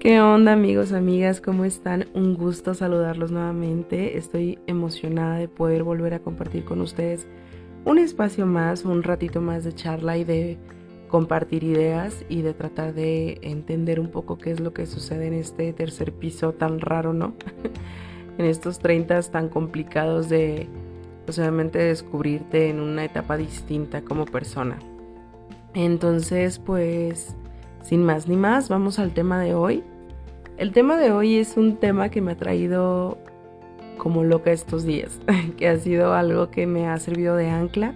¿Qué onda amigos, amigas? ¿Cómo están? Un gusto saludarlos nuevamente. Estoy emocionada de poder volver a compartir con ustedes un espacio más, un ratito más de charla y de compartir ideas y de tratar de entender un poco qué es lo que sucede en este tercer piso tan raro, ¿no? en estos 30 tan complicados de, pues obviamente, descubrirte en una etapa distinta como persona. Entonces, pues sin más ni más, vamos al tema de hoy. El tema de hoy es un tema que me ha traído como loca estos días, que ha sido algo que me ha servido de ancla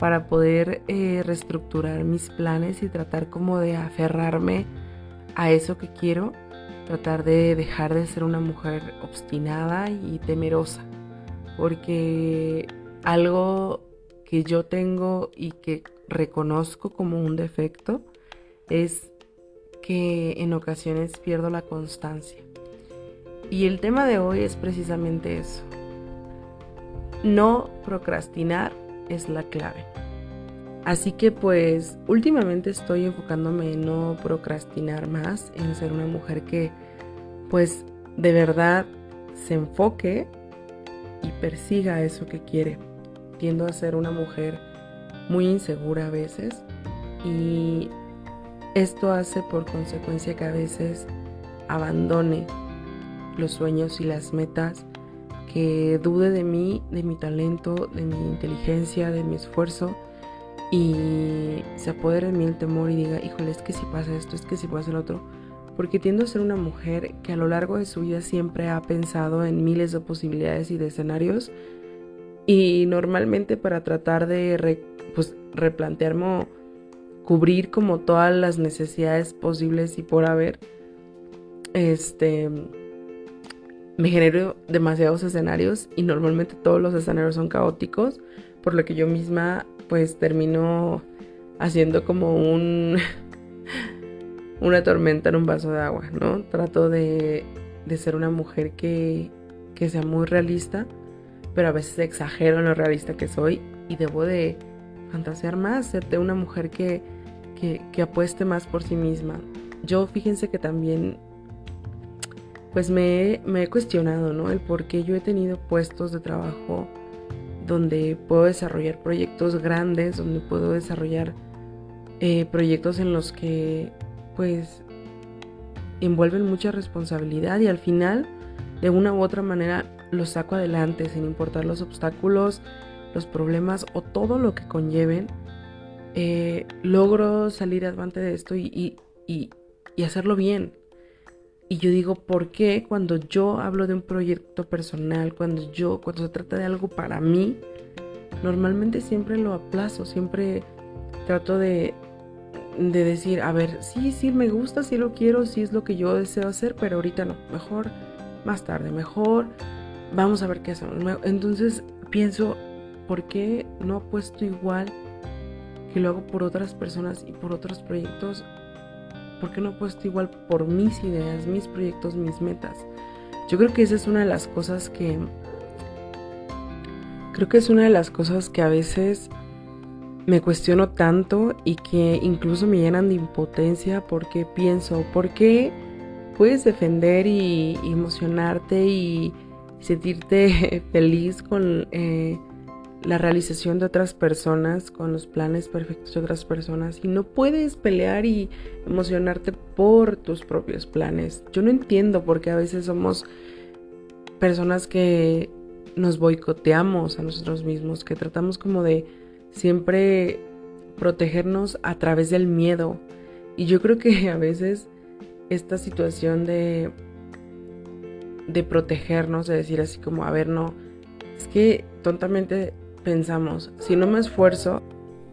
para poder eh, reestructurar mis planes y tratar como de aferrarme a eso que quiero, tratar de dejar de ser una mujer obstinada y temerosa, porque algo que yo tengo y que reconozco como un defecto es que en ocasiones pierdo la constancia. Y el tema de hoy es precisamente eso. No procrastinar es la clave. Así que pues últimamente estoy enfocándome en no procrastinar más, en ser una mujer que pues de verdad se enfoque y persiga eso que quiere. Tiendo a ser una mujer muy insegura a veces y esto hace por consecuencia que a veces abandone los sueños y las metas, que dude de mí, de mi talento, de mi inteligencia, de mi esfuerzo y se apodere de mí el temor y diga, híjole, es que si pasa esto, es que si pasa el otro. Porque tiendo a ser una mujer que a lo largo de su vida siempre ha pensado en miles de posibilidades y de escenarios y normalmente para tratar de pues, replantearme cubrir como todas las necesidades posibles y por haber, este, me genero demasiados escenarios y normalmente todos los escenarios son caóticos, por lo que yo misma pues termino haciendo como un una tormenta en un vaso de agua, ¿no? Trato de, de ser una mujer que, que sea muy realista, pero a veces exagero en lo realista que soy y debo de fantasear más, serte una mujer que, que, apueste más por sí misma. Yo fíjense que también pues me, he cuestionado, ¿no? El por qué yo he tenido puestos de trabajo donde puedo desarrollar proyectos grandes, donde puedo desarrollar eh, proyectos en los que pues envuelven mucha responsabilidad y al final de una u otra manera los saco adelante sin importar los obstáculos, los problemas o todo lo que conlleven, eh, logro salir adelante de esto y, y, y, hacerlo bien. Y yo digo, ¿por qué cuando yo hablo de un proyecto personal, cuando yo, cuando se trata de algo para mí, normalmente siempre lo aplazo, siempre trato de, de decir, a ver, sí, sí, me gusta, sí lo quiero, sí es lo que yo deseo hacer, pero ahorita no, mejor más tarde, mejor vamos a ver qué hacemos. Entonces pienso, ¿por qué no puesto igual que lo hago por otras personas y por otros proyectos? ¿Por qué no puesto igual por mis ideas, mis proyectos, mis metas? Yo creo que esa es una de las cosas que... Creo que es una de las cosas que a veces me cuestiono tanto y que incluso me llenan de impotencia porque pienso, ¿por qué puedes defender y, emocionarte y sentirte feliz con eh, la realización de otras personas, con los planes perfectos de otras personas y no puedes pelear y emocionarte por tus propios planes. Yo no entiendo por qué a veces somos personas que nos boicoteamos a nosotros mismos, que tratamos como de siempre protegernos a través del miedo. Y yo creo que a veces esta situación de de protegernos, de decir así como, a ver, no, es que tontamente pensamos, si no me esfuerzo,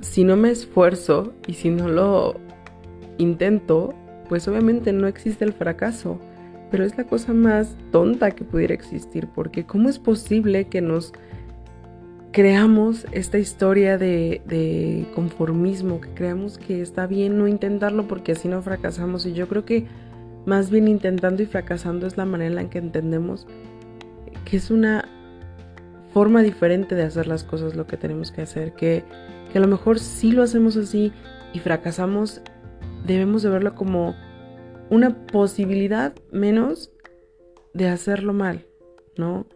si no me esfuerzo y si no lo intento, pues obviamente no existe el fracaso. Pero es la cosa más tonta que pudiera existir, porque ¿cómo es posible que nos creamos esta historia de, conformismo, que creamos que está bien no intentarlo porque así no fracasamos? Y yo creo que más bien intentando y fracasando es la manera en que entendemos que es una forma diferente de hacer las cosas lo que tenemos que hacer, que, que a lo mejor si lo hacemos así y fracasamos, debemos de verlo como una posibilidad menos de hacerlo mal, ¿no?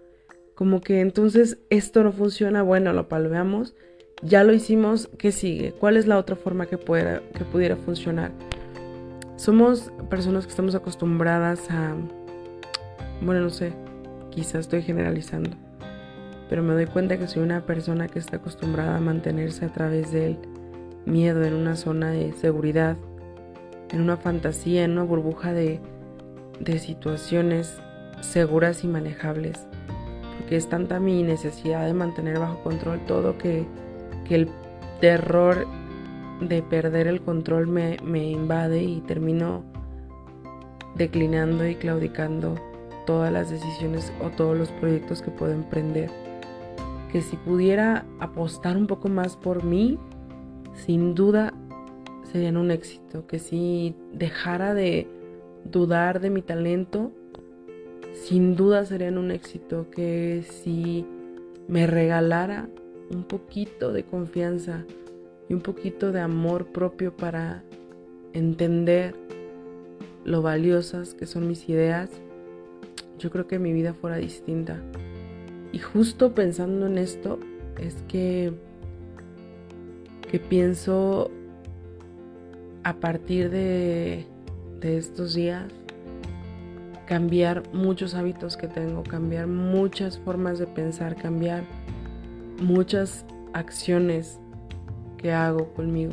Como que entonces esto no funciona, bueno, lo palveamos, ya lo hicimos, ¿qué sigue? ¿Cuál es la otra forma que, pueda, que pudiera funcionar? Somos personas que estamos acostumbradas a, bueno, no sé, quizás estoy generalizando, pero me doy cuenta que soy una persona que está acostumbrada a mantenerse a través del miedo en una zona de seguridad, en una fantasía, en una burbuja de, de situaciones seguras y manejables. Porque es tanta mi necesidad de mantener bajo control todo que, que el terror de perder el control me, me invade y termino declinando y claudicando todas las decisiones o todos los proyectos que puedo emprender. Que si pudiera apostar un poco más por mí, sin duda serían un éxito. Que si dejara de dudar de mi talento, sin duda serían un éxito. Que si me regalara un poquito de confianza y un poquito de amor propio para entender lo valiosas que son mis ideas, yo creo que mi vida fuera distinta. Y justo pensando en esto es que, que pienso a partir de, de estos días cambiar muchos hábitos que tengo, cambiar muchas formas de pensar, cambiar muchas acciones que hago conmigo.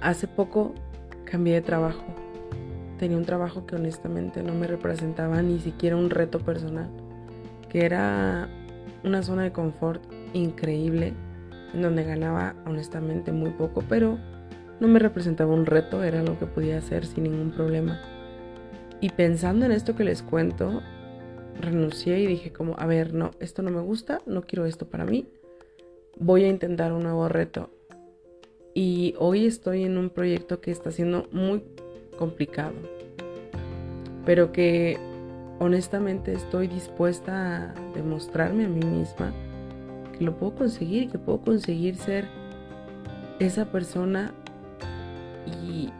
Hace poco cambié de trabajo. Tenía un trabajo que honestamente no me representaba ni siquiera un reto personal, que era una zona de confort increíble, donde ganaba honestamente muy poco, pero no me representaba un reto, era lo que podía hacer sin ningún problema. Y pensando en esto que les cuento, renuncié y dije como, a ver, no, esto no me gusta, no quiero esto para mí, voy a intentar un nuevo reto. Y hoy estoy en un proyecto que está siendo muy complicado, pero que honestamente estoy dispuesta a demostrarme a mí misma que lo puedo conseguir, que puedo conseguir ser esa persona y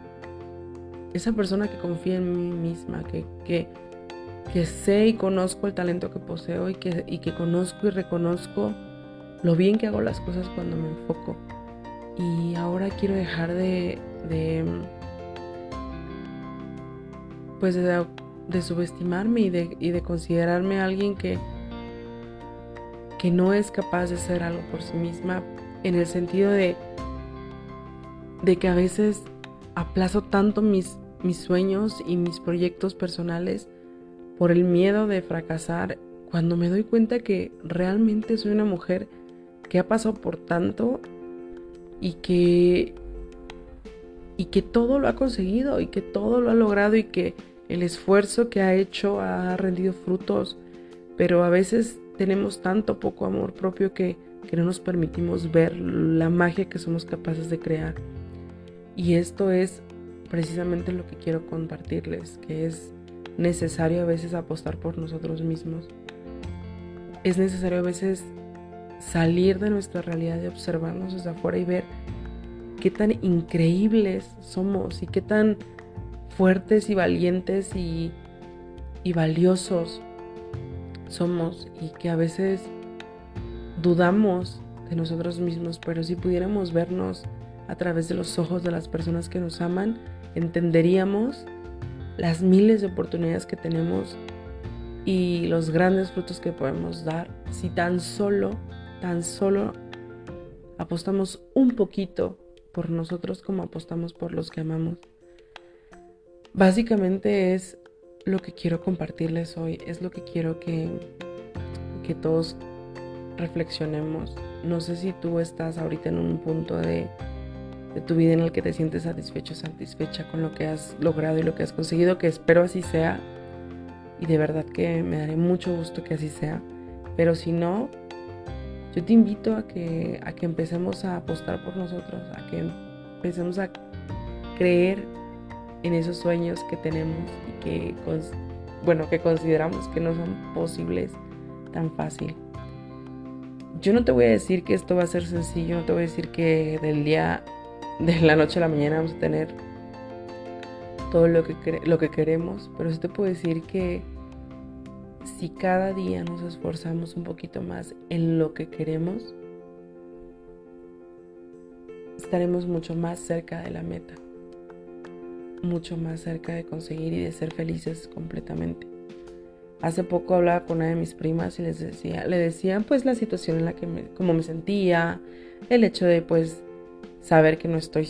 esa persona que confía en mí misma, que, que que sé y conozco el talento que poseo y que, y que conozco y reconozco lo bien que hago las cosas cuando me enfoco. Y ahora quiero dejar de, de pues de, de subestimarme y de, y de considerarme alguien que, que no es capaz de hacer algo por sí misma en el sentido de, de que a veces aplazo tanto mis, mis sueños y mis proyectos personales por el miedo de fracasar, cuando me doy cuenta que realmente soy una mujer que ha pasado por tanto y que y que todo lo ha conseguido y que todo lo ha logrado y que el esfuerzo que ha hecho ha rendido frutos, pero a veces tenemos tanto poco amor propio que, que no nos permitimos ver la magia que somos capaces de crear. Y esto es precisamente lo que quiero compartirles, que es necesario a veces apostar por nosotros mismos. Es necesario a veces salir de nuestra realidad y observarnos desde afuera y ver qué tan increíbles somos y qué tan fuertes y valientes y, y valiosos somos y que a veces dudamos de nosotros mismos, pero si pudiéramos vernos a través de los ojos de las personas que nos aman, entenderíamos las miles de oportunidades que tenemos y los grandes frutos que podemos dar si tan solo, tan solo apostamos un poquito por nosotros como apostamos por los que amamos. Básicamente es lo que quiero compartirles hoy, es lo que quiero que, que todos reflexionemos. No sé si tú estás ahorita en un punto de de tu vida en el que te sientes satisfecho, satisfecha con lo que has logrado y lo que has conseguido, que espero así sea. Y de verdad que me daré mucho gusto que así sea. Pero si no, yo te invito a que, a que empecemos a apostar por nosotros, a que empecemos a creer en esos sueños que tenemos y que, bueno, que consideramos que no son posibles tan fácil. Yo no te voy a decir que esto va a ser sencillo, no te voy a decir que del día de la noche a la mañana vamos a tener todo lo que, lo que queremos, pero sí te puedo decir que si cada día nos esforzamos un poquito más en lo que queremos, estaremos mucho más cerca de la meta, mucho más cerca de conseguir y de ser felices completamente. Hace poco hablaba con una de mis primas y les decía, le decían pues la situación en la que me, como me sentía, el hecho de pues saber que no estoy,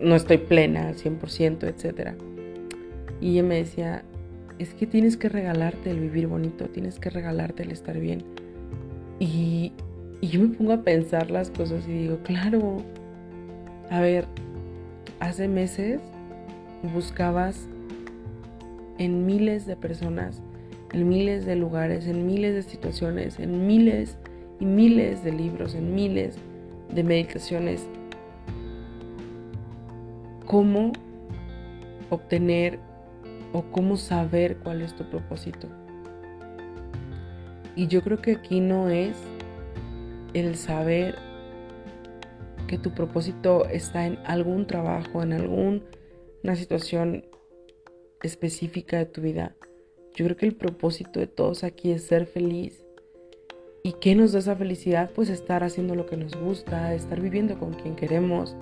no estoy plena al 100%, etc. Y ella me decía, es que tienes que regalarte el vivir bonito, tienes que regalarte el estar bien. Y, y yo me pongo a pensar las cosas y digo, claro, a ver, hace meses buscabas en miles de personas, en miles de lugares, en miles de situaciones, en miles y miles de libros, en miles de meditaciones, cómo obtener o cómo saber cuál es tu propósito. Y yo creo que aquí no es el saber que tu propósito está en algún trabajo, en alguna situación específica de tu vida. Yo creo que el propósito de todos aquí es ser feliz. ¿Y qué nos da esa felicidad? Pues estar haciendo lo que nos gusta, estar viviendo con quien queremos,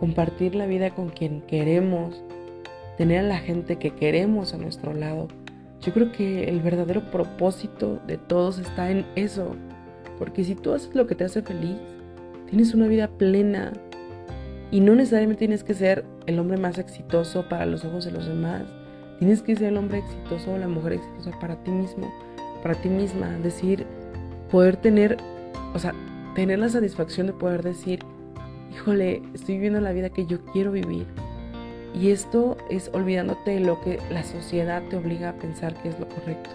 compartir la vida con quien queremos, tener a la gente que queremos a nuestro lado. Yo creo que el verdadero propósito de todos está en eso. Porque si tú haces lo que te hace feliz, tienes una vida plena. Y no necesariamente tienes que ser el hombre más exitoso para los ojos de los demás. Tienes que ser el hombre exitoso o la mujer exitosa para ti mismo, para ti misma. Decir, poder tener, o sea, tener la satisfacción de poder decir, híjole, estoy viviendo la vida que yo quiero vivir y esto es olvidándote de lo que la sociedad te obliga a pensar que es lo correcto.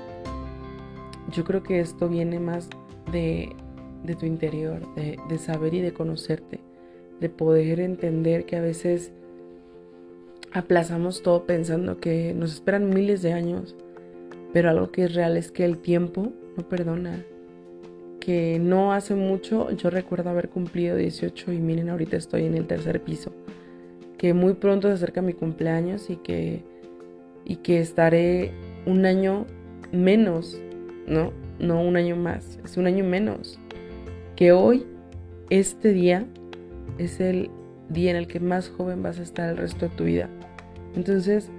Yo creo que esto viene más de, tu interior, de, de saber y de conocerte, de poder entender que a veces aplazamos todo pensando que nos esperan miles de años, pero algo que es real es que el tiempo no perdona. Que no hace mucho yo recuerdo haber cumplido 18 y miren, ahorita estoy en el tercer piso que muy pronto se acerca mi cumpleaños y que, y que estaré un año menos, ¿no? No un año más, es un año menos. Que hoy, este día, es el día en el que más joven vas a estar el resto de tu vida. Entonces,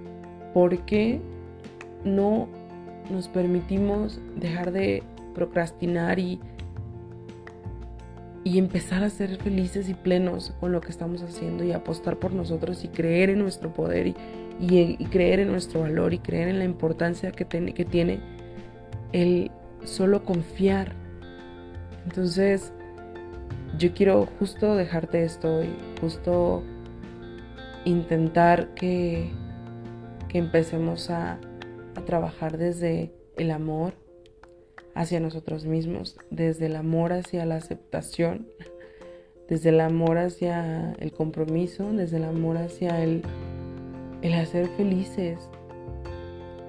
¿por qué no nos permitimos dejar de procrastinar y y empezar a ser felices y plenos con lo que estamos haciendo y apostar por nosotros y creer en nuestro poder y, creer en nuestro valor y creer en la importancia que, que tiene el solo confiar. Entonces, yo quiero justo dejarte esto y justo intentar que, que empecemos a, a trabajar desde el amor, hacia nosotros mismos, desde el amor hacia la aceptación, desde el amor hacia el compromiso, desde el amor hacia el, el hacer felices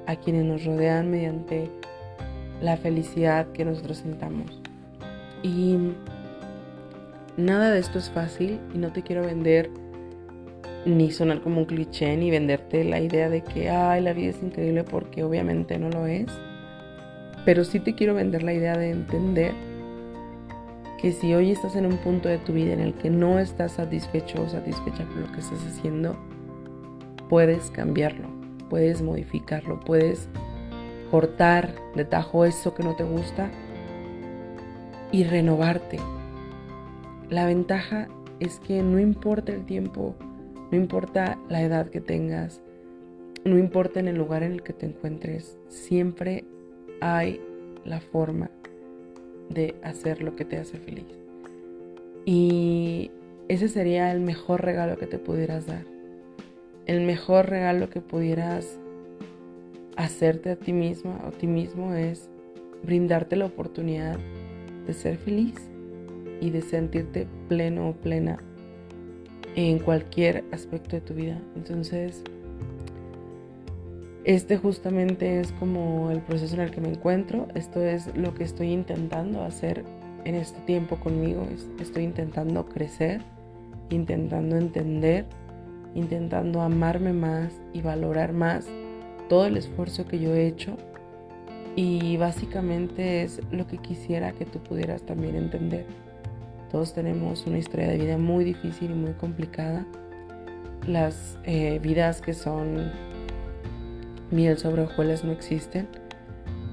a quienes nos rodean mediante la felicidad que nosotros sentamos. Y nada de esto es fácil y no te quiero vender ni sonar como un cliché ni venderte la idea de que ay la vida es increíble porque obviamente no lo es pero sí te quiero vender la idea de entender que si hoy estás en un punto de tu vida en el que no estás satisfecho o satisfecha con lo que estás haciendo, puedes cambiarlo, puedes modificarlo, puedes cortar de tajo eso que no te gusta y renovarte. La ventaja es que no importa el tiempo, no importa la edad que tengas, no importa en el lugar en el que te encuentres, siempre hay la forma de hacer lo que te hace feliz. Y ese sería el mejor regalo que te pudieras dar. El mejor regalo que pudieras hacerte a ti misma o a ti mismo es brindarte la oportunidad de ser feliz y de sentirte pleno o plena en cualquier aspecto de tu vida. Entonces, este justamente es como el proceso en el que me encuentro. Esto es lo que estoy intentando hacer en este tiempo conmigo. Estoy intentando crecer, intentando entender intentando amarme más y valorar más todo el esfuerzo que yo he hecho. Y básicamente es lo que quisiera que tú pudieras también entender. Todos tenemos una historia de vida muy difícil y muy complicada. Las eh, vidas que son miel sobre hojuelas no existen.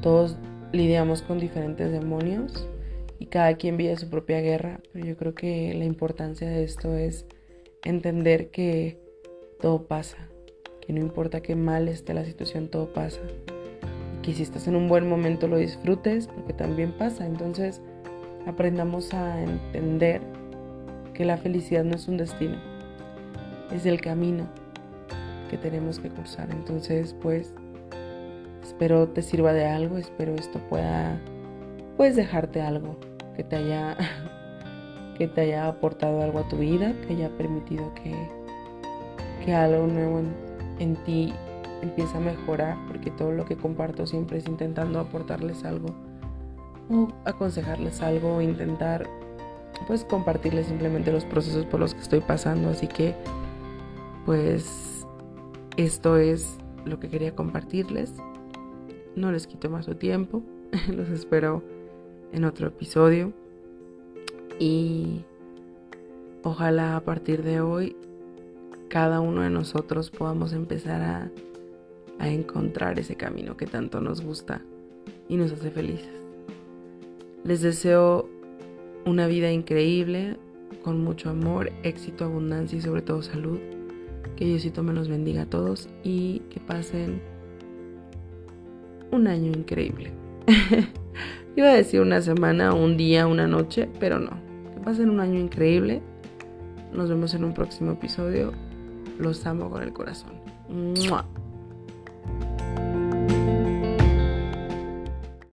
Todos lidiamos con diferentes demonios y cada quien vive su propia guerra. Pero yo creo que la importancia de esto es entender que todo pasa, que no importa qué mal esté la situación, todo pasa. Y que si estás en un buen momento lo disfrutes, porque también pasa. Entonces aprendamos a entender que la felicidad no es un destino, es el camino que tenemos que cursar. Entonces, pues, espero te sirva de algo, espero esto pueda, puedes dejarte algo que te haya, que te haya aportado algo a tu vida, que haya permitido que que algo nuevo en, ti empieza a mejorar, porque todo lo que comparto siempre es intentando aportarles algo o aconsejarles algo o intentar pues compartirles simplemente los procesos por los que estoy pasando, así que pues esto es lo que quería compartirles. No les quito más su tiempo. Los espero en otro episodio. Y ojalá a partir de hoy cada uno de nosotros podamos empezar a, encontrar ese camino que tanto nos gusta y nos hace felices. Les deseo una vida increíble, con mucho amor, éxito, abundancia y sobre todo salud. Que Diosito me los bendiga a todos y que pasen un año increíble. Iba a decir una semana, un día, una noche, pero no. Que pasen un año increíble. Nos vemos en un próximo episodio. Los amo con el corazón.